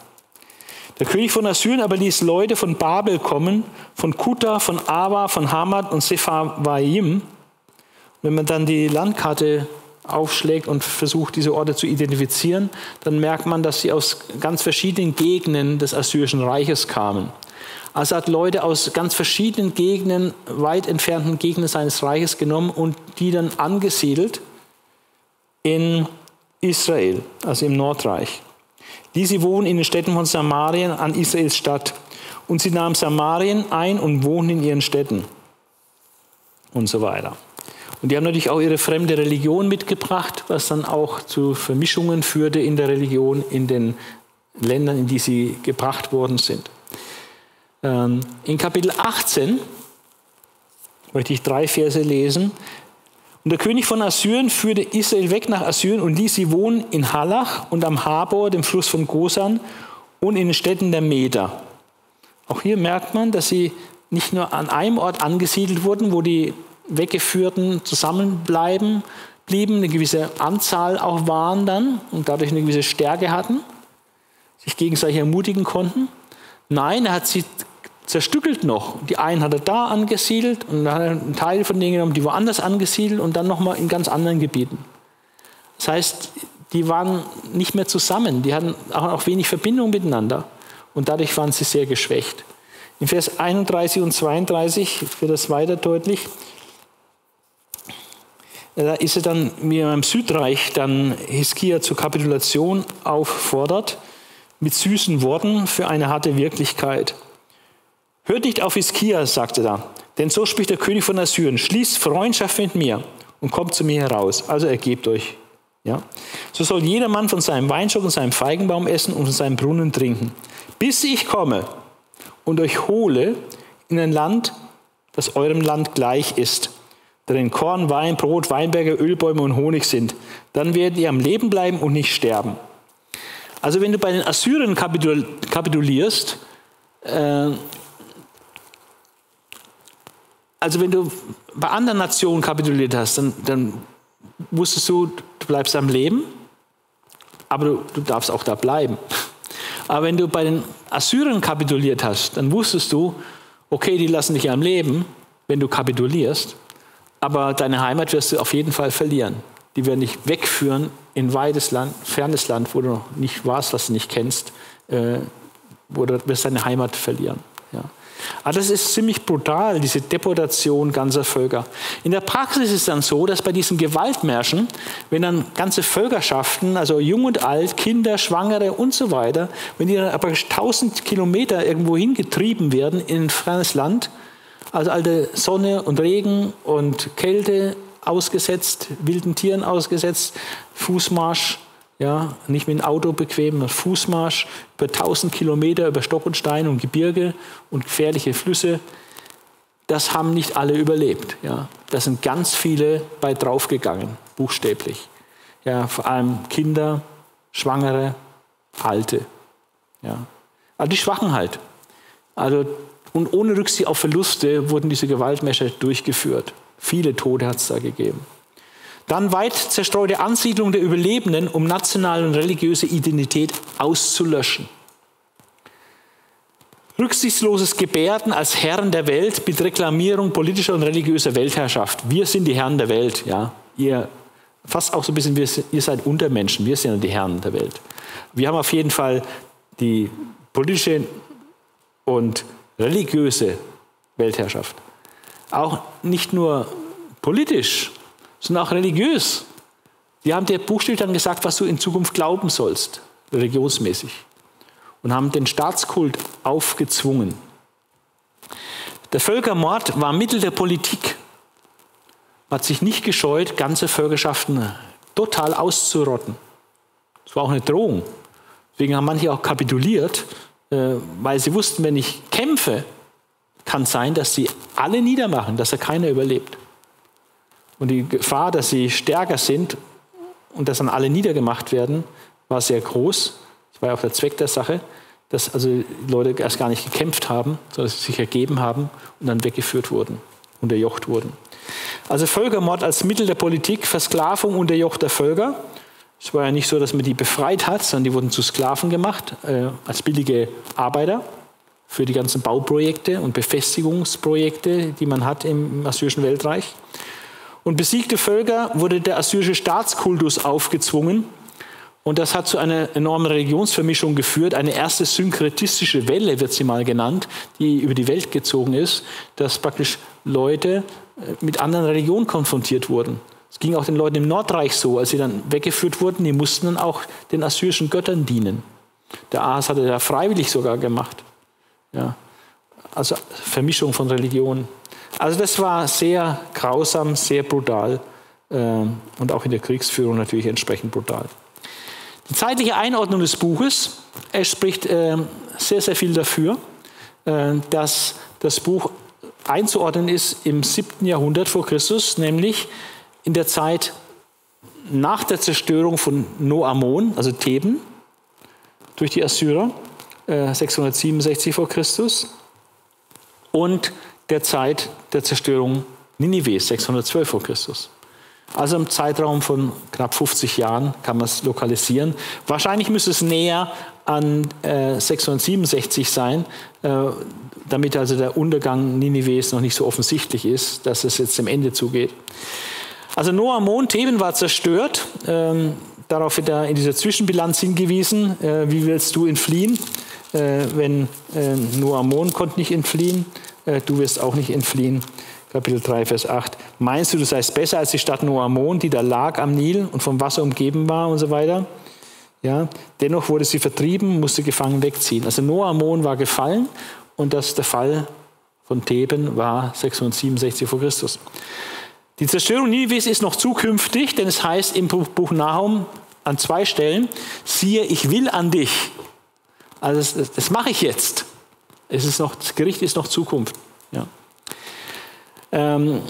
Der König von Assyrien aber ließ Leute von Babel kommen, von Kuta, von Ava, von Hamad und Sepharvaim. Wenn man dann die Landkarte aufschlägt und versucht, diese Orte zu identifizieren, dann merkt man, dass sie aus ganz verschiedenen Gegenden des Assyrischen Reiches kamen. Also hat Leute aus ganz verschiedenen Gegenden, weit entfernten Gegenden seines Reiches genommen und die dann angesiedelt in Israel, also im Nordreich. Diese wohnen in den Städten von Samarien an Israels Stadt. Und sie nahmen Samarien ein und wohnen in ihren Städten. Und so weiter. Und die haben natürlich auch ihre fremde Religion mitgebracht, was dann auch zu Vermischungen führte in der Religion in den Ländern, in die sie gebracht worden sind. Ähm, in Kapitel 18 möchte ich drei Verse lesen. Und der König von Assyrien führte Israel weg nach Assyrien und ließ sie wohnen in Halach und am Habor, dem Fluss von Gosan, und in den Städten der Meder. Auch hier merkt man, dass sie nicht nur an einem Ort angesiedelt wurden, wo die Weggeführten zusammenbleiben, blieben, eine gewisse Anzahl auch waren dann und dadurch eine gewisse Stärke hatten, sich gegenseitig ermutigen konnten. Nein, er hat sie zerstückelt noch. Die einen hat er da angesiedelt und dann hat er einen Teil von denen genommen, die woanders angesiedelt und dann nochmal in ganz anderen Gebieten. Das heißt, die waren nicht mehr zusammen, die hatten auch wenig Verbindung miteinander und dadurch waren sie sehr geschwächt. In Vers 31 und 32 wird das weiter deutlich. Da ist er dann, wie er im Südreich dann Hiskia zur Kapitulation auffordert, mit süßen Worten für eine harte Wirklichkeit. Hört nicht auf Hiskia, sagte er, denn so spricht der König von Assyrien, schließt Freundschaft mit mir und kommt zu mir heraus. Also ergebt euch. Ja? So soll jeder Mann von seinem Weinstock und seinem Feigenbaum essen und von seinem Brunnen trinken, bis ich komme und euch hole in ein Land, das eurem Land gleich ist, darin Korn, Wein, Brot, Weinberge, Ölbäume und Honig sind. Dann werdet ihr am Leben bleiben und nicht sterben. Also wenn du bei den Assyrern kapitulierst, äh, also wenn du bei anderen Nationen kapituliert hast, dann, dann wusstest du, du bleibst am Leben, aber du, du darfst auch da bleiben. Aber wenn du bei den Assyrern kapituliert hast, dann wusstest du, okay, die lassen dich am Leben, wenn du kapitulierst, aber deine Heimat wirst du auf jeden Fall verlieren. Die werden dich wegführen in weites Land, fernes Land, wo du noch nicht warst, was du nicht kennst, äh, wo du wirst deine Heimat verlieren. Ja. Aber das ist ziemlich brutal, diese Deportation ganzer Völker. In der Praxis ist es dann so, dass bei diesen Gewaltmärschen, wenn dann ganze Völkerschaften, also jung und alt, Kinder, Schwangere und so weiter, wenn die dann aber tausend Kilometer irgendwo hingetrieben werden in ein fernes Land, also alte Sonne und Regen und Kälte ausgesetzt, wilden Tieren ausgesetzt, Fußmarsch, ja, nicht mit dem Auto bequem, Fußmarsch über 1000 Kilometer über Stock und Stein und Gebirge und gefährliche Flüsse. Das haben nicht alle überlebt. Ja. Da sind ganz viele bei draufgegangen, buchstäblich. Ja, vor allem Kinder, Schwangere, Alte. Ja. Also die Schwachen halt. Also, und ohne Rücksicht auf Verluste wurden diese Gewaltmärsche durchgeführt. Viele Tote hat es da gegeben. Dann weit zerstreute Ansiedlung der Überlebenden, um nationale und religiöse Identität auszulöschen. Rücksichtsloses Gebärden als Herren der Welt mit Reklamierung politischer und religiöser Weltherrschaft. Wir sind die Herren der Welt, ja. Ihr fast auch so ein bisschen, ihr seid Untermenschen, wir sind die Herren der Welt. Wir haben auf jeden Fall die politische und religiöse Weltherrschaft. Auch nicht nur politisch, sondern auch religiös. Die haben dir buchstäblich dann gesagt, was du in Zukunft glauben sollst, religionsmäßig. Und haben den Staatskult aufgezwungen. Der Völkermord war Mittel der Politik. Man hat sich nicht gescheut, ganze Völkerschaften total auszurotten. Das war auch eine Drohung. Deswegen haben manche auch kapituliert, äh, weil sie wussten, wenn ich kämpfe, kann sein, dass sie alle niedermachen, dass da keiner überlebt. Und die Gefahr, dass sie stärker sind und dass dann alle niedergemacht werden, war sehr groß. Das war ja auch der Zweck der Sache, dass also Leute erst gar nicht gekämpft haben, sondern sich ergeben haben und dann weggeführt wurden, unterjocht wurden. Also Völkermord als Mittel der Politik, Versklavung unterjochter Völker, Es war ja nicht so, dass man die befreit hat, sondern die wurden zu Sklaven gemacht, äh, als billige Arbeiter für die ganzen Bauprojekte und Befestigungsprojekte, die man hat im assyrischen Weltreich. Und besiegte Völker wurde der assyrische Staatskultus aufgezwungen. Und das hat zu einer enormen Religionsvermischung geführt. Eine erste synkretistische Welle wird sie mal genannt, die über die Welt gezogen ist, dass praktisch Leute äh, mit anderen Religionen konfrontiert wurden. Es ging auch den Leuten im Nordreich so, als sie dann weggeführt wurden, die mussten dann auch den assyrischen Göttern dienen. Der Ahas hatte das freiwillig sogar gemacht. Ja. Also Vermischung von Religionen. Also das war sehr grausam, sehr brutal äh, und auch in der Kriegsführung natürlich entsprechend brutal. Die zeitliche Einordnung des Buches, es spricht äh, sehr, sehr viel dafür, äh, dass das Buch einzuordnen ist im 7. Jahrhundert vor Christus, nämlich in der Zeit nach der Zerstörung von Noamon, also Theben, durch die Assyrer, 667 äh, vor Christus, und der Zeit der Zerstörung Ninives, 612 vor Christus. Also im Zeitraum von knapp 50 Jahren kann man es lokalisieren. Wahrscheinlich müsste es näher an äh, 667 sein, äh, damit also der Untergang Ninives noch nicht so offensichtlich ist, dass es jetzt dem Ende zugeht. Also Noah Mon, Theben war zerstört. Ähm, darauf wird er in dieser Zwischenbilanz hingewiesen. Äh, wie willst du entfliehen? Äh, wenn äh, Noah Mon konnte nicht entfliehen, äh, du wirst auch nicht entfliehen. Kapitel 3, Vers 8. Meinst du, du seist besser als die Stadt Noamon, die da lag am Nil und vom Wasser umgeben war und so weiter? Ja, dennoch wurde sie vertrieben, musste gefangen wegziehen. Also Noamon war gefallen und das der Fall von Theben war 667 vor Christus. Die Zerstörung Ninives ist noch zukünftig, denn es heißt im Buch Nahum an zwei Stellen, siehe, ich will an dich. Also das, das mache ich jetzt. Es ist noch, das Gericht ist noch Zukunft. Ja. Ähm,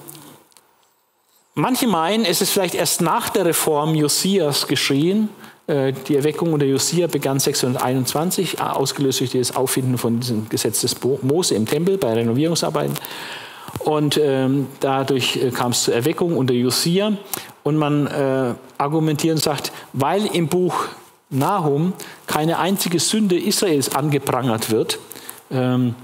manche meinen, es ist vielleicht erst nach der Reform Josias geschehen. Äh, die Erweckung unter Josia begann 621, ausgelöst durch das Auffinden von diesem Gesetz des Mose im Tempel bei Renovierungsarbeiten. Und ähm, dadurch äh, kam es zur Erweckung unter Josia. Und man äh, argumentiert und sagt, weil im Buch Nahum keine einzige Sünde Israels angeprangert wird, ähm,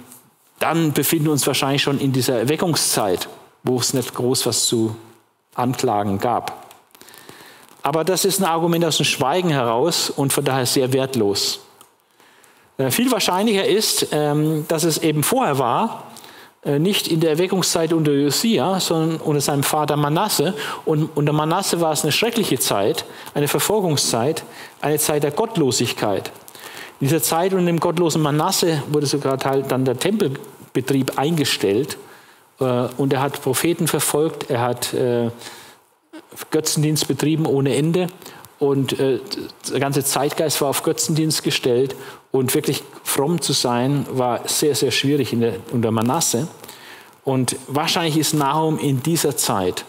dann befinden wir uns wahrscheinlich schon in dieser Erweckungszeit, wo es nicht groß was zu anklagen gab. Aber das ist ein Argument aus dem Schweigen heraus und von daher sehr wertlos. Äh, viel wahrscheinlicher ist, ähm, dass es eben vorher war, nicht in der Erweckungszeit unter Josia, sondern unter seinem Vater Manasse. Und unter Manasse war es eine schreckliche Zeit, eine Verfolgungszeit, eine Zeit der Gottlosigkeit. In dieser Zeit unter dem gottlosen Manasse wurde sogar dann der Tempelbetrieb eingestellt äh, und er hat Propheten verfolgt, er hat äh, Götzendienst betrieben ohne Ende und äh, der ganze Zeitgeist war auf Götzendienst gestellt und wirklich fromm zu sein war sehr, sehr schwierig der, unter Manasse. Und wahrscheinlich ist Nahum in dieser Zeit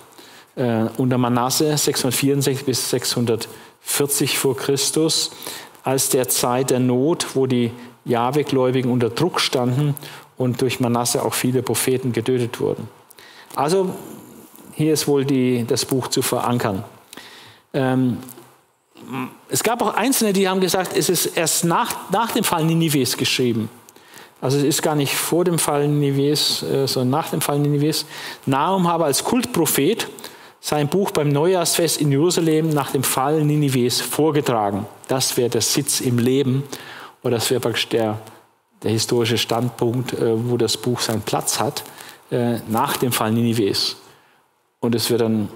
äh, unter Manasse 664 bis 640 vor Christus als der Zeit der Not, wo die Jahwe-Gläubigen unter Druck standen und durch Manasse auch viele Propheten getötet wurden. Also hier ist wohl die, das Buch zu verankern. Ähm, es gab auch Einzelne, die haben gesagt, es ist erst nach, nach dem Fall Ninives geschrieben. Also es ist gar nicht vor dem Fall Ninives, äh, sondern nach dem Fall Ninives. Nahum habe als Kultprophet sein Buch beim Neujahrsfest in Jerusalem nach dem Fall Ninives vorgetragen. Das wäre der Sitz im Leben oder das wäre praktisch der, der historische Standpunkt, äh, wo das Buch seinen Platz hat, äh, nach dem Fall Ninives. Und es wird dann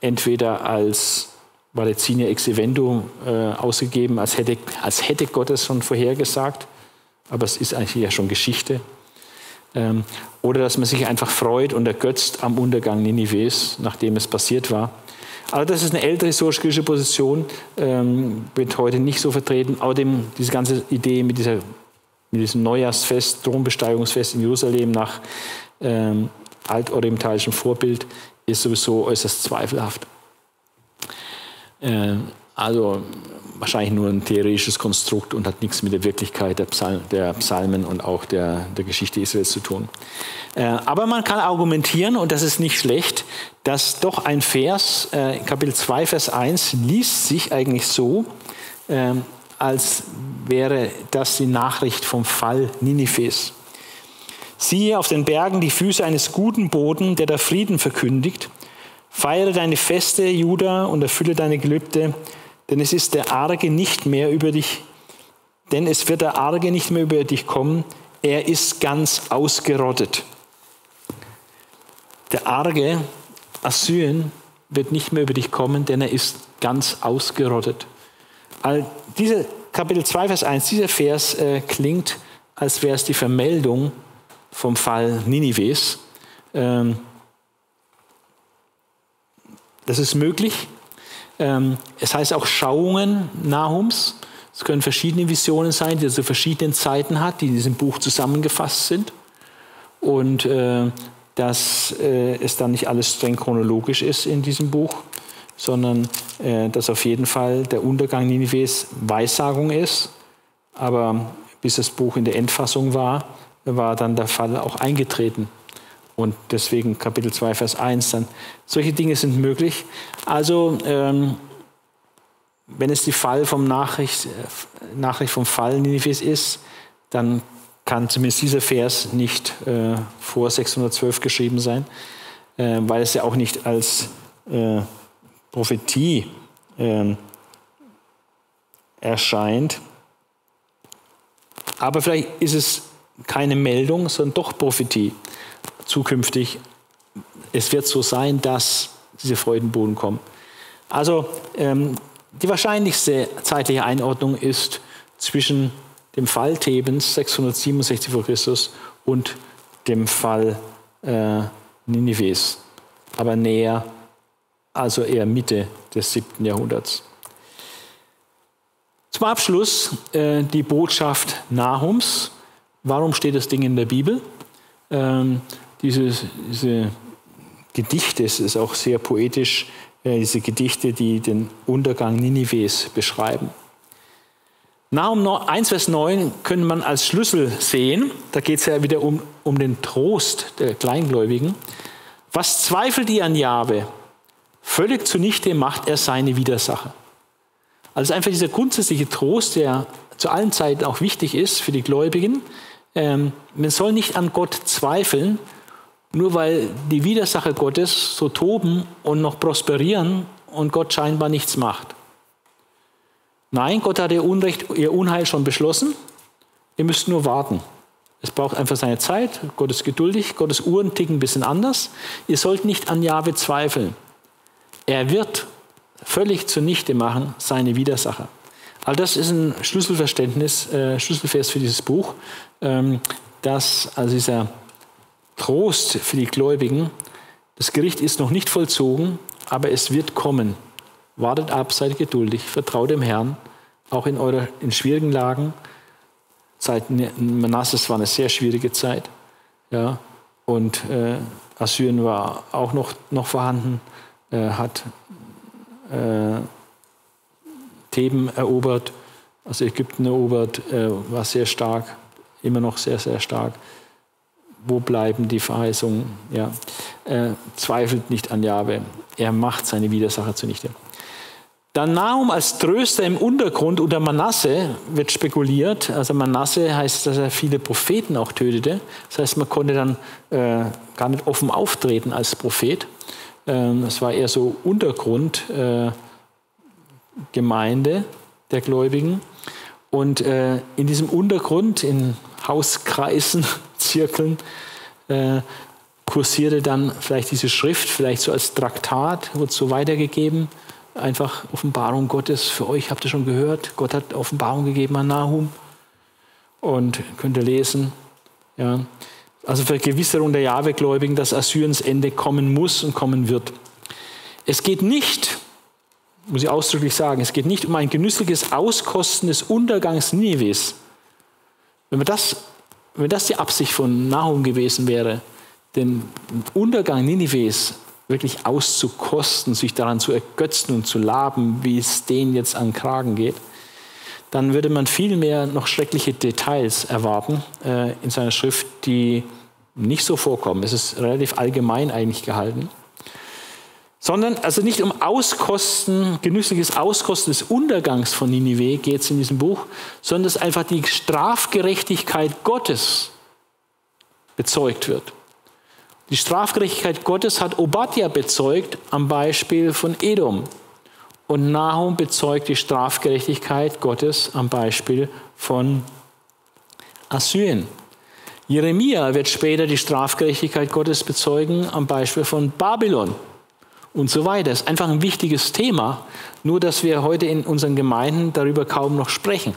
entweder als Valecinia ex eventu äh, ausgegeben, als hätte, als hätte Gott es schon vorhergesagt, aber es ist eigentlich ja schon Geschichte. Ähm, oder dass man sich einfach freut und ergötzt am Untergang Ninives, nachdem es passiert war. Aber das ist eine ältere historisch-griechische Position, ähm, wird heute nicht so vertreten. Außerdem diese ganze Idee mit, dieser, mit diesem Neujahrsfest, Thronbesteigerungsfest in Jerusalem nach ähm, altorientalischem Vorbild ist sowieso äußerst zweifelhaft. Äh, also wahrscheinlich nur ein theoretisches Konstrukt und hat nichts mit der Wirklichkeit der, Psal der Psalmen und auch der, der Geschichte Israels zu tun. Äh, aber man kann argumentieren, und das ist nicht schlecht, dass doch ein Vers, äh, Kapitel 2, Vers 1, liest sich eigentlich so, äh, als wäre das die Nachricht vom Fall Ninives. Siehe auf den Bergen die Füße eines guten Boden, der der Frieden verkündigt. Feiere deine Feste, Juda, und erfülle deine Gelübde, denn es ist der Arge nicht mehr über dich, denn es wird der Arge nicht mehr über dich kommen, er ist ganz ausgerottet. Der Arge, Assyrien, wird nicht mehr über dich kommen, denn er ist ganz ausgerottet. All diese Kapitel 2, Vers 1, dieser Vers äh, klingt, als wäre es die Vermeldung vom Fall Ninives. Ähm, das ist möglich. Ähm, es heißt auch Schauungen Nahums. Es können verschiedene Visionen sein, die er zu verschiedenen Zeiten hat, die in diesem Buch zusammengefasst sind. Und äh, dass äh, es dann nicht alles streng chronologisch ist in diesem Buch, sondern äh, dass auf jeden Fall der Untergang Ninives Weissagung ist. Aber bis das Buch in der Endfassung war, war dann der Fall auch eingetreten. Und deswegen Kapitel 2, Vers 1 dann. Solche Dinge sind möglich. Also, ähm, wenn es die Fall vom Nachricht, äh, Nachricht vom Fall Ninives ist, dann kann zumindest dieser Vers nicht äh, vor 612 geschrieben sein, äh, weil es ja auch nicht als äh, Prophetie ähm, erscheint. Aber vielleicht ist es keine Meldung, sondern doch Prophetie zukünftig. Es wird so sein, dass diese Freudenboden kommen. Also ähm, die wahrscheinlichste zeitliche Einordnung ist zwischen dem Fall Thebens 667 vor Christus und dem Fall äh, Ninives, aber näher, also eher Mitte des 7. Jahrhunderts. Zum Abschluss äh, die Botschaft Nahums. Warum steht das Ding in der Bibel? Ähm, diese, diese Gedichte, es ist auch sehr poetisch, äh, diese Gedichte, die den Untergang Ninives beschreiben. Nahum 1, Vers 9 können man als Schlüssel sehen. Da geht es ja wieder um, um den Trost der Kleingläubigen. Was zweifelt ihr an Jahwe? Völlig zunichte macht er seine Widersacher. Also einfach dieser grundsätzliche Trost, der zu allen Zeiten auch wichtig ist für die Gläubigen, ähm, man soll nicht an Gott zweifeln, nur weil die Widersacher Gottes so toben und noch prosperieren und Gott scheinbar nichts macht. Nein, Gott hat ihr Unrecht, ihr Unheil schon beschlossen. Ihr müsst nur warten. Es braucht einfach seine Zeit. Gott ist geduldig. Gottes Uhren ticken ein bisschen anders. Ihr sollt nicht an Jahwe zweifeln. Er wird völlig zunichte machen seine Widersacher. All das ist ein Schlüsselverständnis, äh, Schlüsselvers für dieses Buch, ähm, dass also dieser Trost für die Gläubigen, das Gericht ist noch nicht vollzogen, aber es wird kommen. Wartet ab, seid geduldig, vertraut dem Herrn, auch in eurer in schwierigen Lagen. Zeit Manasses war eine sehr schwierige Zeit, ja, und äh, Assyrien war auch noch, noch vorhanden, äh, hat äh, Theben erobert, also Ägypten erobert, äh, war sehr stark, immer noch sehr, sehr stark. Wo bleiben die Verheißungen? Ja. Äh, zweifelt nicht an Jahwe. Er macht seine Widersacher zunichte. Dann Nahum als Tröster im Untergrund unter Manasse wird spekuliert. Also Manasse heißt, dass er viele Propheten auch tötete. Das heißt, man konnte dann äh, gar nicht offen auftreten als Prophet. Ähm, es war eher so Untergrund. Äh, der Gläubigen. Und äh, in diesem Untergrund, in Hauskreisen, Zirkeln, äh, kursierte dann vielleicht diese Schrift, vielleicht so als Traktat, wurde so weitergegeben. Einfach Offenbarung Gottes. Für euch habt ihr schon gehört, Gott hat Offenbarung gegeben an Nahum. Und könnt ihr lesen. Ja. Also Vergewisserung der Jahwe-Gläubigen, dass Assyriens Ende kommen muss und kommen wird. Es geht nicht muss ich ausdrücklich sagen, es geht nicht um ein genüssliches Auskosten des Untergangs Ninives. Wenn, wir das, wenn das die Absicht von Nahum gewesen wäre, den Untergang Ninives wirklich auszukosten, sich daran zu ergötzen und zu laben, wie es denen jetzt an Kragen geht, dann würde man vielmehr noch schreckliche Details erwarten äh, in seiner Schrift, die nicht so vorkommen. Es ist relativ allgemein eigentlich gehalten. Sondern also nicht um Auskosten, genüssliches Auskosten des Untergangs von Ninive geht es in diesem Buch, sondern dass einfach die Strafgerechtigkeit Gottes bezeugt wird. Die Strafgerechtigkeit Gottes hat Obadja bezeugt am Beispiel von Edom. Und Nahum bezeugt die Strafgerechtigkeit Gottes am Beispiel von Assyrien. Jeremia wird später die Strafgerechtigkeit Gottes bezeugen am Beispiel von Babylon und so weiter. Das ist einfach ein wichtiges Thema, nur dass wir heute in unseren Gemeinden darüber kaum noch sprechen.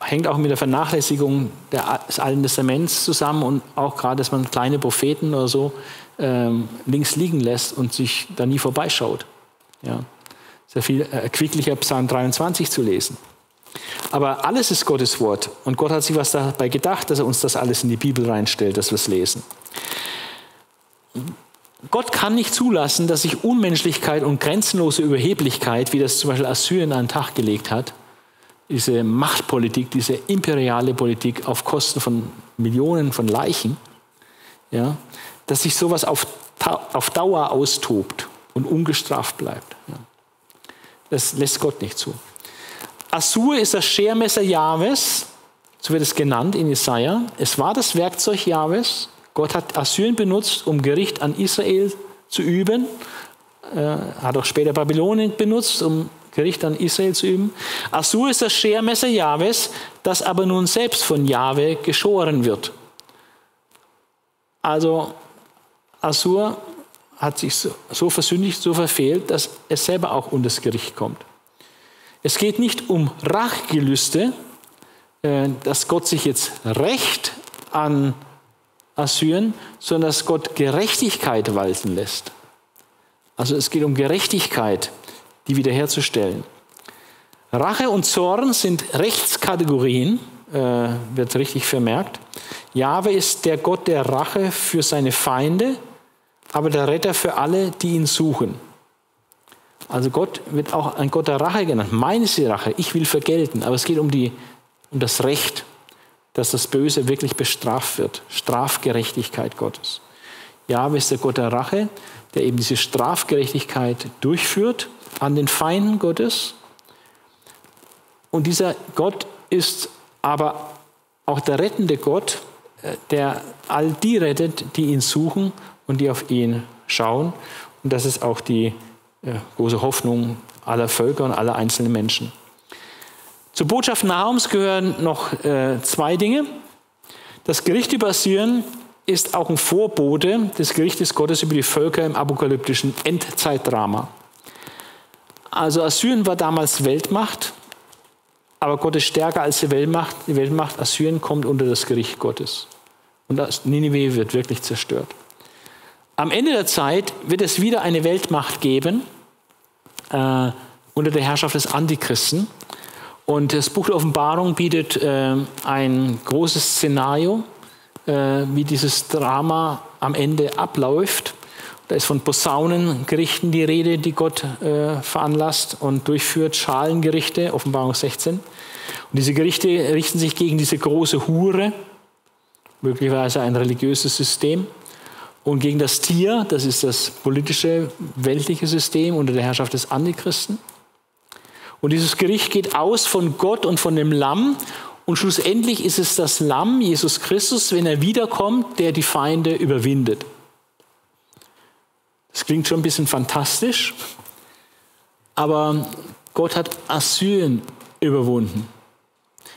Hängt auch mit der Vernachlässigung des Alten Testaments zusammen und auch gerade, dass man kleine Propheten oder so ähm, links liegen lässt und sich da nie vorbeischaut. Ja. Sehr viel erquicklicher Psalm 23 zu lesen. Aber alles ist Gottes Wort. Und Gott hat sich was dabei gedacht, dass er uns das alles in die Bibel reinstellt, dass wir es lesen. Gott kann nicht zulassen, dass sich Unmenschlichkeit und grenzenlose Überheblichkeit, wie das zum Beispiel Assyrien an den Tag gelegt hat, diese Machtpolitik, diese imperiale Politik auf Kosten von Millionen von Leichen, ja, dass sich sowas auf, auf Dauer austobt und ungestraft bleibt. Ja. Das lässt Gott nicht zu. Assur ist das Schermesser Jahwes, so wird es genannt in Jesaja. Es war das Werkzeug Jahwes. Gott hat Assyrien benutzt, um Gericht an Israel zu üben. Er äh, hat auch später Babylonien benutzt, um Gericht an Israel zu üben. Assur ist das Schermesser Jahwes, das aber nun selbst von Jahwe geschoren wird. Also Assur hat sich so, versündigt, so verfehlt, dass es selber auch unter das Gericht kommt. Es geht nicht um Rachgelüste, äh, dass Gott sich jetzt rächt an Assyrien, sondern dass Gott Gerechtigkeit walten lässt. Also es geht um Gerechtigkeit, die wiederherzustellen. Rache und Zorn sind Rechtskategorien, äh, wird richtig vermerkt. Jahwe ist der Gott der Rache für seine Feinde, aber der Retter für alle, die ihn suchen. Also Gott wird auch ein Gott der Rache genannt. Meine ist die Rache, ich will vergelten. Aber es geht um, die, um das Recht, dass das Böse wirklich bestraft wird. Strafgerechtigkeit Gottes. Jahwe ist der Gott der Rache, der eben diese Strafgerechtigkeit durchführt an den Feinden Gottes. Und dieser Gott ist aber auch der rettende Gott, äh, der all die rettet, die ihn suchen und die auf ihn schauen. Und das ist auch die große Hoffnung aller Völker und aller einzelnen Menschen. Zur Botschaft Nahums gehören noch äh, zwei Dinge. Das Gericht über Assyrien ist auch ein Vorbote des Gerichtes Gottes über die Völker im apokalyptischen Endzeitdrama. Also Assyrien war damals Weltmacht, aber Gott ist stärker als die Weltmacht. Die Weltmacht Assyrien kommt unter das Gericht Gottes. Und Ninive wird wirklich zerstört. Am Ende der Zeit wird es wieder eine Weltmacht geben, äh, unter der Herrschaft des Antichristen. Und das Buch der Offenbarung bietet äh, ein großes Szenario, äh, wie dieses Drama am Ende abläuft. Da ist von Posaunengerichten die Rede, die Gott äh, veranlasst und durchführt, Schalengerichte, Offenbarung 16. Und diese Gerichte richten sich gegen diese große Hure, möglicherweise ein religiöses System und gegen das Tier, das ist das politische, weltliche System unter der Herrschaft des Antichristen. Und dieses Gericht geht aus von Gott und von dem Lamm. Und schlussendlich ist es das Lamm, Jesus Christus, wenn er wiederkommt, der die Feinde überwindet. Das klingt schon ein bisschen fantastisch, aber Gott hat Assyrien überwunden.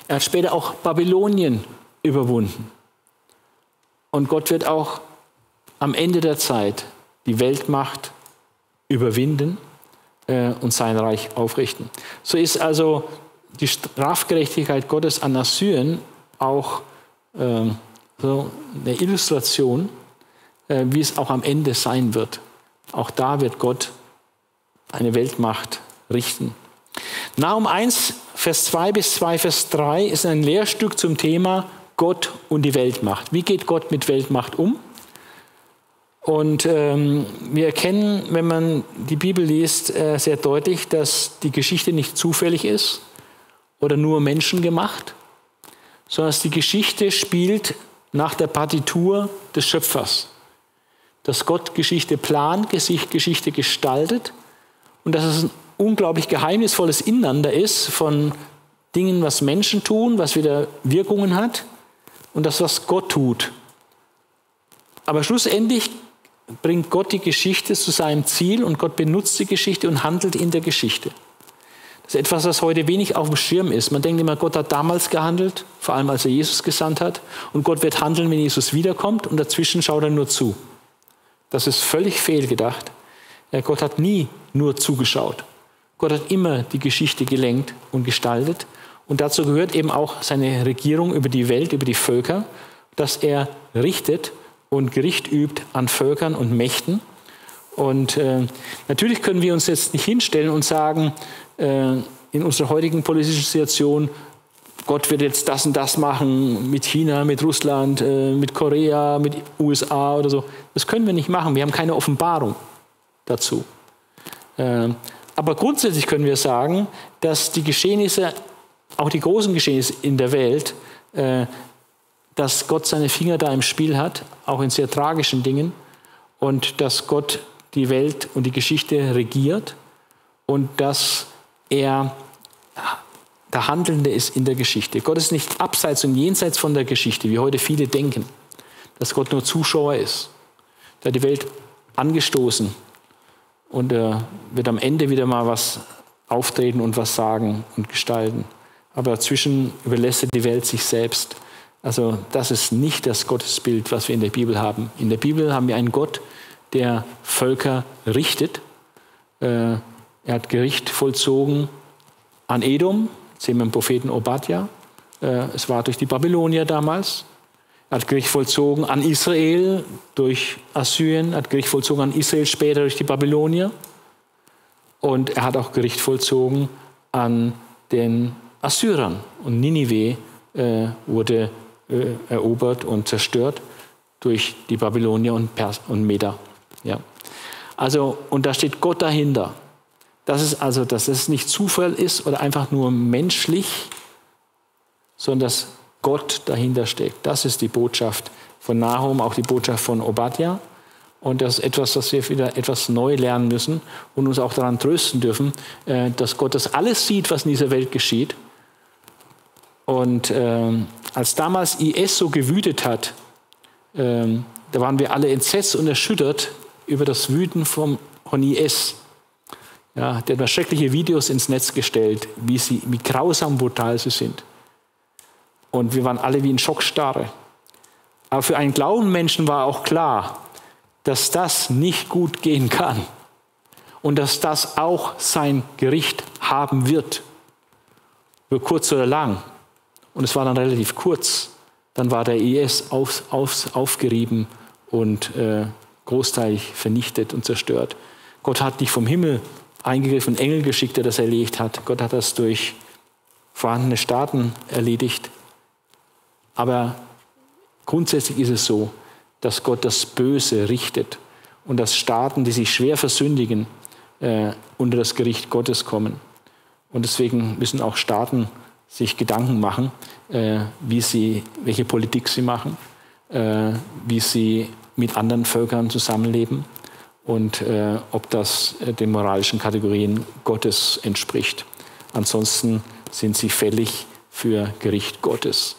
Er hat später auch Babylonien überwunden. Und Gott wird auch am Ende der Zeit die Weltmacht überwinden äh, und sein Reich aufrichten. So ist also die Strafgerechtigkeit Gottes an Assyrien auch äh, so eine Illustration, äh, wie es auch am Ende sein wird. Auch da wird Gott eine Weltmacht richten. Nahum 1, Vers 2 bis 2, Vers 3 ist ein Lehrstück zum Thema Gott und die Weltmacht. Wie geht Gott mit Weltmacht um? Und ähm, wir erkennen, wenn man die Bibel liest, äh, sehr deutlich, dass die Geschichte nicht zufällig ist oder nur menschengemacht, sondern dass die Geschichte spielt nach der Partitur des Schöpfers. dass Gott Geschichte plant, Geschichte gestaltet und dass es ein unglaublich geheimnisvolles Ineinander ist von Dingen, was Menschen tun, was wieder Wirkungen hat und das, was Gott tut. Aber schlussendlich bringt Gott die Geschichte zu seinem Ziel und Gott benutzt die Geschichte und handelt in der Geschichte. Das ist etwas, was heute wenig auf dem Schirm ist. Man denkt immer, Gott hat damals gehandelt, vor allem als er Jesus gesandt hat. Und Gott wird handeln, wenn Jesus wiederkommt und dazwischen schaut er nur zu. Das ist völlig fehlgedacht. Gott hat nie nur zugeschaut. Gott hat immer die Geschichte gelenkt und gestaltet. Und dazu gehört eben auch seine Regierung über die Welt, über die Völker, dass er richtet und Gericht übt an Völkern und Mächten. Und äh, natürlich können wir uns jetzt nicht hinstellen und sagen, äh, in unserer heutigen politischen Situation, Gott wird jetzt das und das machen mit China, mit Russland, äh, mit Korea, mit USA oder so. Das können wir nicht machen. Wir haben keine Offenbarung dazu. Äh, aber grundsätzlich können wir sagen, dass die Geschehnisse, auch die großen Geschehnisse in der Welt, äh, dass Gott seine Finger da im Spiel hat, auch in sehr tragischen Dingen, und dass Gott die Welt und die Geschichte regiert und dass er der Handelnde ist in der Geschichte. Gott ist nicht abseits und jenseits von der Geschichte, wie heute viele denken, dass Gott nur Zuschauer ist. Der hat die Welt angestoßen und er wird am Ende wieder mal was auftreten und was sagen und gestalten. Aber dazwischen überlässt er die Welt sich selbst. Also das ist nicht das Gottesbild, was wir in der Bibel haben. In der Bibel haben wir einen Gott, der Völker richtet. Äh, er hat Gericht vollzogen an Edom, sehen wir im Propheten Obadja. Äh, es war durch die Babylonier damals. Er hat Gericht vollzogen an Israel durch Assyrien, er hat Gericht vollzogen an Israel später durch die Babylonier. Und er hat auch Gericht vollzogen an den Assyrern. Und Ninive äh, wurde äh, erobert und zerstört durch die Babylonier und, Pers und Meder. Ja. Also, und da steht Gott dahinter. Das ist also, dass es nicht Zufall ist oder einfach nur menschlich, sondern dass Gott dahinter steckt. Das ist die Botschaft von Nahum, auch die Botschaft von Obadja. Und das ist etwas, was wir wieder etwas neu lernen müssen und uns auch daran trösten dürfen, äh, dass Gott das alles sieht, was in dieser Welt geschieht. Und äh, als damals IS so gewütet hat, äh, da waren wir alle entsetzt und erschüttert über das Wüten vom, von IS. Ja, der hat mir schreckliche Videos ins Netz gestellt, wie, sie, wie grausam brutal sie sind. Und wir waren alle wie in Schockstarre. Aber für einen Glaubenmenschen war auch klar, dass das nicht gut gehen kann und dass das auch sein Gericht haben wird. Über kurz oder lang. Und es war dann relativ kurz. Dann war der IS auf, auf, aufgerieben und äh, großteilig vernichtet und zerstört. Gott hat nicht vom Himmel eingegriffen, Engel geschickt, der das erledigt hat. Gott hat das durch vorhandene Staaten erledigt. Aber grundsätzlich ist es so, dass Gott das Böse richtet und dass Staaten, die sich schwer versündigen, äh, unter das Gericht Gottes kommen. Und deswegen müssen auch Staaten sich Gedanken machen, äh, wie sie, welche Politik sie machen, äh, wie sie mit anderen Völkern zusammenleben und äh, ob das äh, den moralischen Kategorien Gottes entspricht. Ansonsten sind sie fällig für Gericht Gottes.